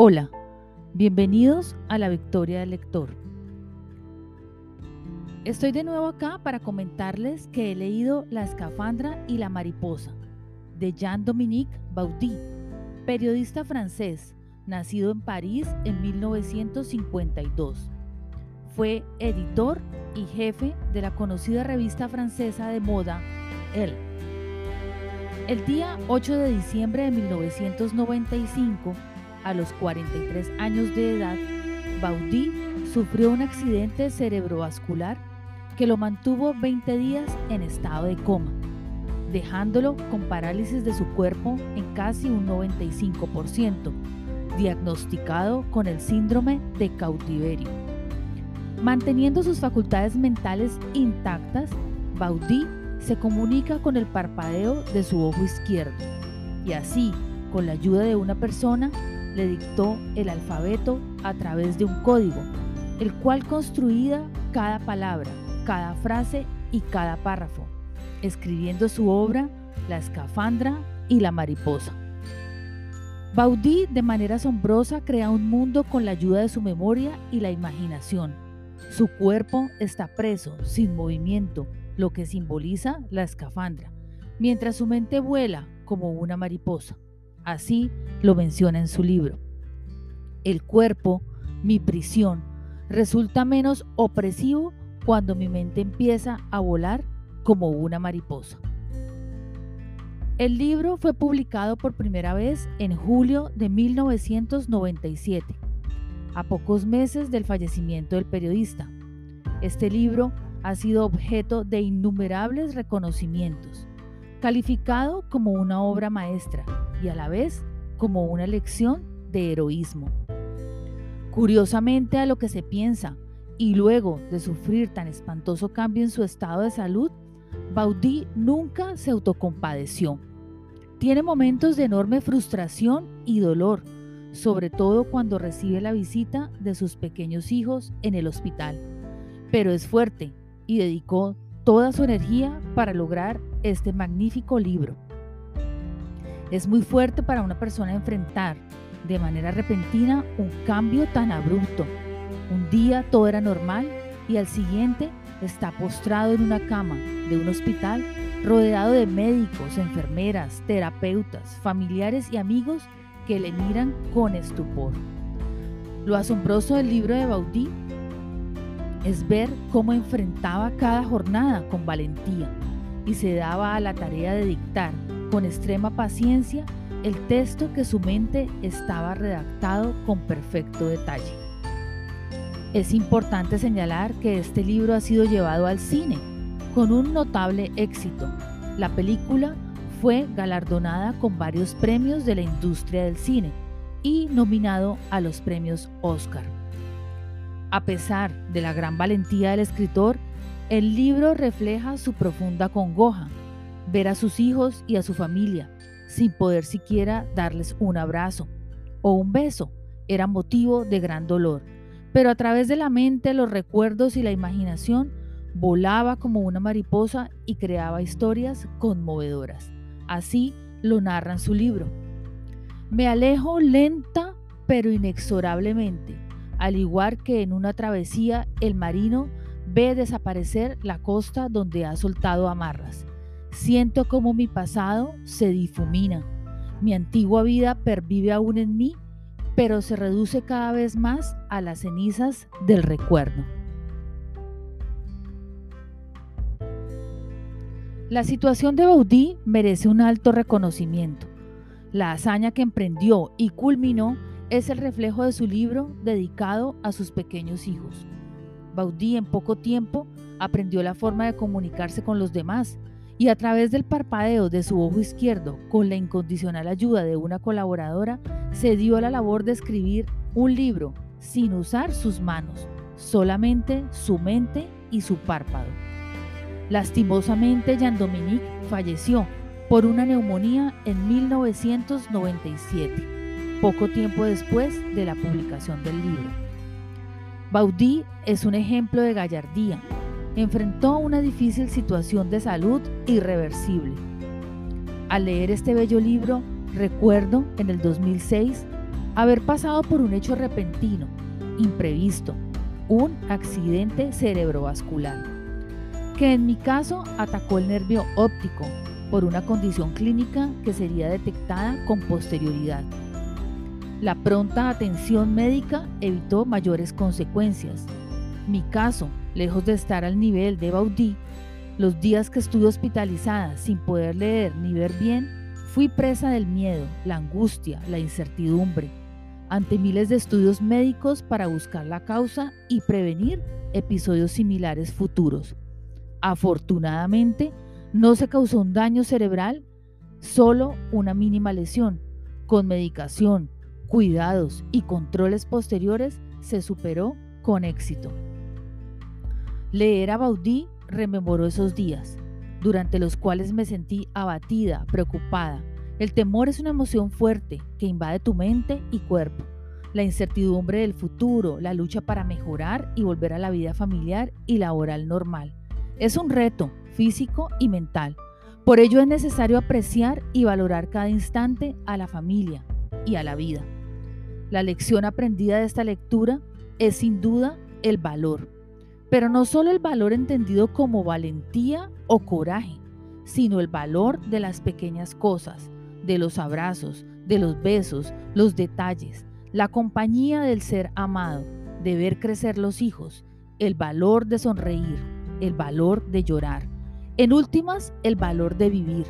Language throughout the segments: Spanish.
Hola, bienvenidos a la Victoria del Lector. Estoy de nuevo acá para comentarles que he leído La escafandra y la mariposa de Jean-Dominique Baudy, periodista francés, nacido en París en 1952. Fue editor y jefe de la conocida revista francesa de moda Elle. El día 8 de diciembre de 1995, a los 43 años de edad, Baudy sufrió un accidente cerebrovascular que lo mantuvo 20 días en estado de coma, dejándolo con parálisis de su cuerpo en casi un 95%, diagnosticado con el síndrome de cautiverio. Manteniendo sus facultades mentales intactas, Baudy se comunica con el parpadeo de su ojo izquierdo y así, con la ayuda de una persona, le dictó el alfabeto a través de un código, el cual construía cada palabra, cada frase y cada párrafo, escribiendo su obra La escafandra y la mariposa. Baudí de manera asombrosa crea un mundo con la ayuda de su memoria y la imaginación. Su cuerpo está preso, sin movimiento, lo que simboliza la escafandra, mientras su mente vuela como una mariposa. Así lo menciona en su libro. El cuerpo, mi prisión, resulta menos opresivo cuando mi mente empieza a volar como una mariposa. El libro fue publicado por primera vez en julio de 1997, a pocos meses del fallecimiento del periodista. Este libro ha sido objeto de innumerables reconocimientos, calificado como una obra maestra y a la vez como una lección de heroísmo. Curiosamente a lo que se piensa, y luego de sufrir tan espantoso cambio en su estado de salud, Baudí nunca se autocompadeció. Tiene momentos de enorme frustración y dolor, sobre todo cuando recibe la visita de sus pequeños hijos en el hospital. Pero es fuerte y dedicó toda su energía para lograr este magnífico libro. Es muy fuerte para una persona enfrentar de manera repentina un cambio tan abrupto. Un día todo era normal y al siguiente está postrado en una cama de un hospital rodeado de médicos, enfermeras, terapeutas, familiares y amigos que le miran con estupor. Lo asombroso del libro de Baudí es ver cómo enfrentaba cada jornada con valentía y se daba a la tarea de dictar con extrema paciencia el texto que su mente estaba redactado con perfecto detalle. Es importante señalar que este libro ha sido llevado al cine con un notable éxito. La película fue galardonada con varios premios de la industria del cine y nominado a los premios Oscar. A pesar de la gran valentía del escritor, el libro refleja su profunda congoja, ver a sus hijos y a su familia sin poder siquiera darles un abrazo o un beso era motivo de gran dolor, pero a través de la mente, los recuerdos y la imaginación volaba como una mariposa y creaba historias conmovedoras. Así lo narra en su libro. Me alejo lenta pero inexorablemente, al igual que en una travesía el marino ve desaparecer la costa donde ha soltado amarras. Siento como mi pasado se difumina. Mi antigua vida pervive aún en mí, pero se reduce cada vez más a las cenizas del recuerdo. La situación de Baudí merece un alto reconocimiento. La hazaña que emprendió y culminó es el reflejo de su libro dedicado a sus pequeños hijos. Baudí en poco tiempo aprendió la forma de comunicarse con los demás y a través del parpadeo de su ojo izquierdo, con la incondicional ayuda de una colaboradora, se dio a la labor de escribir un libro sin usar sus manos, solamente su mente y su párpado. Lastimosamente, Jean-Dominique falleció por una neumonía en 1997, poco tiempo después de la publicación del libro. Baudí es un ejemplo de gallardía, enfrentó una difícil situación de salud irreversible. Al leer este bello libro, recuerdo en el 2006 haber pasado por un hecho repentino, imprevisto, un accidente cerebrovascular, que en mi caso atacó el nervio óptico por una condición clínica que sería detectada con posterioridad. La pronta atención médica evitó mayores consecuencias. Mi caso, lejos de estar al nivel de Baudí, los días que estuve hospitalizada sin poder leer ni ver bien, fui presa del miedo, la angustia, la incertidumbre, ante miles de estudios médicos para buscar la causa y prevenir episodios similares futuros. Afortunadamente, no se causó un daño cerebral, solo una mínima lesión. Con medicación, cuidados y controles posteriores se superó con éxito. Leer a Baudí rememoró esos días, durante los cuales me sentí abatida, preocupada. El temor es una emoción fuerte que invade tu mente y cuerpo. La incertidumbre del futuro, la lucha para mejorar y volver a la vida familiar y laboral normal. Es un reto físico y mental. Por ello es necesario apreciar y valorar cada instante a la familia y a la vida. La lección aprendida de esta lectura es sin duda el valor pero no solo el valor entendido como valentía o coraje, sino el valor de las pequeñas cosas, de los abrazos, de los besos, los detalles, la compañía del ser amado, de ver crecer los hijos, el valor de sonreír, el valor de llorar. En últimas, el valor de vivir.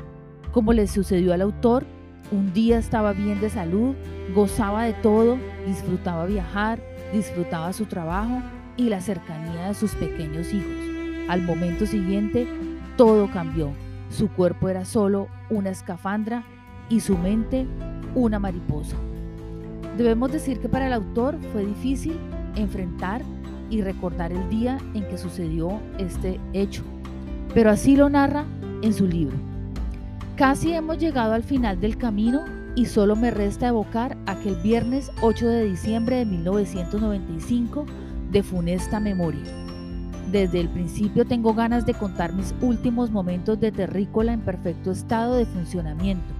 Como le sucedió al autor, un día estaba bien de salud, gozaba de todo, disfrutaba viajar, disfrutaba su trabajo y la cercanía de sus pequeños hijos. Al momento siguiente, todo cambió. Su cuerpo era solo una escafandra y su mente una mariposa. Debemos decir que para el autor fue difícil enfrentar y recordar el día en que sucedió este hecho, pero así lo narra en su libro. Casi hemos llegado al final del camino y solo me resta evocar aquel viernes 8 de diciembre de 1995 de funesta memoria. Desde el principio tengo ganas de contar mis últimos momentos de terrícola en perfecto estado de funcionamiento,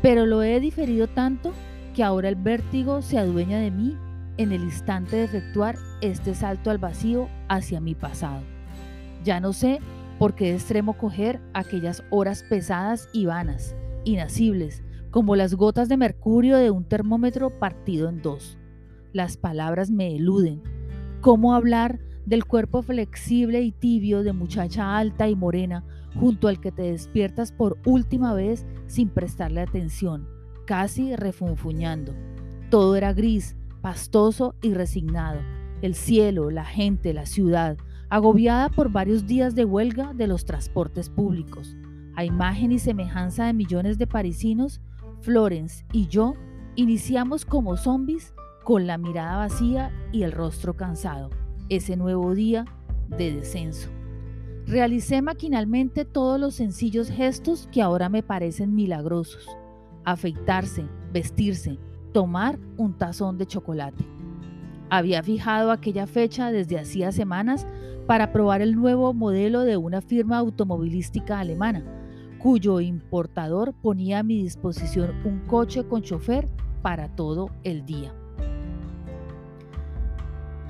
pero lo he diferido tanto que ahora el vértigo se adueña de mí en el instante de efectuar este salto al vacío hacia mi pasado. Ya no sé por qué extremo coger aquellas horas pesadas y vanas, inacibles, como las gotas de mercurio de un termómetro partido en dos. Las palabras me eluden, cómo hablar del cuerpo flexible y tibio de muchacha alta y morena junto al que te despiertas por última vez sin prestarle atención, casi refunfuñando. Todo era gris, pastoso y resignado. El cielo, la gente, la ciudad, agobiada por varios días de huelga de los transportes públicos. A imagen y semejanza de millones de parisinos, Florence y yo iniciamos como zombies con la mirada vacía y el rostro cansado, ese nuevo día de descenso. Realicé maquinalmente todos los sencillos gestos que ahora me parecen milagrosos. Afeitarse, vestirse, tomar un tazón de chocolate. Había fijado aquella fecha desde hacía semanas para probar el nuevo modelo de una firma automovilística alemana, cuyo importador ponía a mi disposición un coche con chofer para todo el día.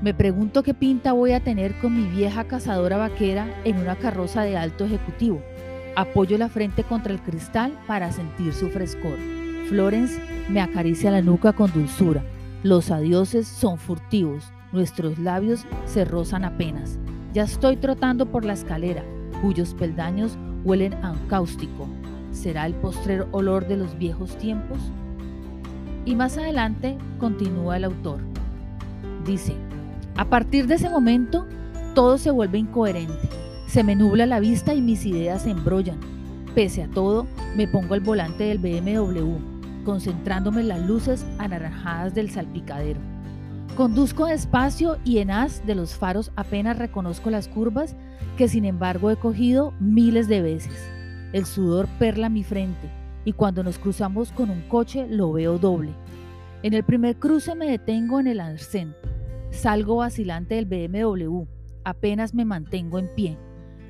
Me pregunto qué pinta voy a tener con mi vieja cazadora vaquera en una carroza de alto ejecutivo. Apoyo la frente contra el cristal para sentir su frescor. Florence me acaricia la nuca con dulzura. Los adioses son furtivos, nuestros labios se rozan apenas. Ya estoy trotando por la escalera, cuyos peldaños huelen a cáustico. ¿Será el postrer olor de los viejos tiempos? Y más adelante continúa el autor. Dice, a partir de ese momento, todo se vuelve incoherente. Se me nubla la vista y mis ideas se embrollan. Pese a todo, me pongo al volante del BMW, concentrándome en las luces anaranjadas del salpicadero. Conduzco despacio y en haz de los faros apenas reconozco las curvas que sin embargo he cogido miles de veces. El sudor perla mi frente y cuando nos cruzamos con un coche lo veo doble. En el primer cruce me detengo en el arcén Salgo vacilante del BMW, apenas me mantengo en pie.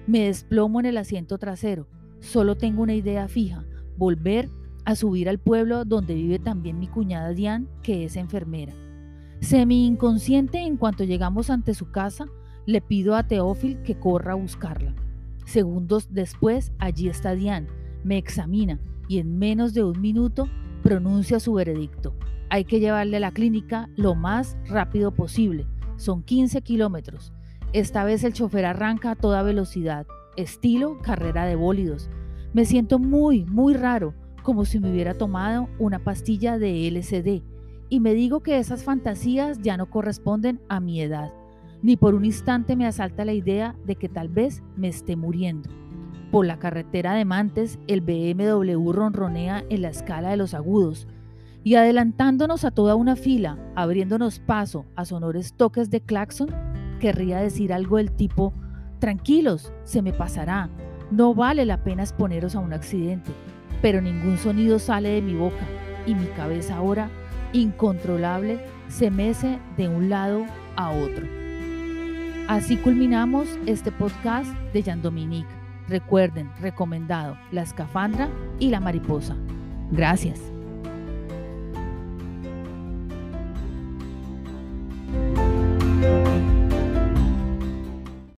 Me desplomo en el asiento trasero. Solo tengo una idea fija, volver a subir al pueblo donde vive también mi cuñada Diane, que es enfermera. Semi inconsciente, en cuanto llegamos ante su casa, le pido a Teófil que corra a buscarla. Segundos después, allí está Diane, me examina y en menos de un minuto pronuncia su veredicto. Hay que llevarle a la clínica lo más rápido posible. Son 15 kilómetros. Esta vez el chofer arranca a toda velocidad, estilo carrera de bólidos. Me siento muy, muy raro, como si me hubiera tomado una pastilla de LCD, y me digo que esas fantasías ya no corresponden a mi edad. Ni por un instante me asalta la idea de que tal vez me esté muriendo. Por la carretera de Mantes, el BMW ronronea en la escala de los agudos, y adelantándonos a toda una fila, abriéndonos paso a sonores toques de claxon, querría decir algo del tipo, tranquilos, se me pasará, no vale la pena exponeros a un accidente, pero ningún sonido sale de mi boca y mi cabeza ahora, incontrolable, se mece de un lado a otro. Así culminamos este podcast de Jean Dominique. Recuerden, recomendado, la escafandra y la mariposa. Gracias.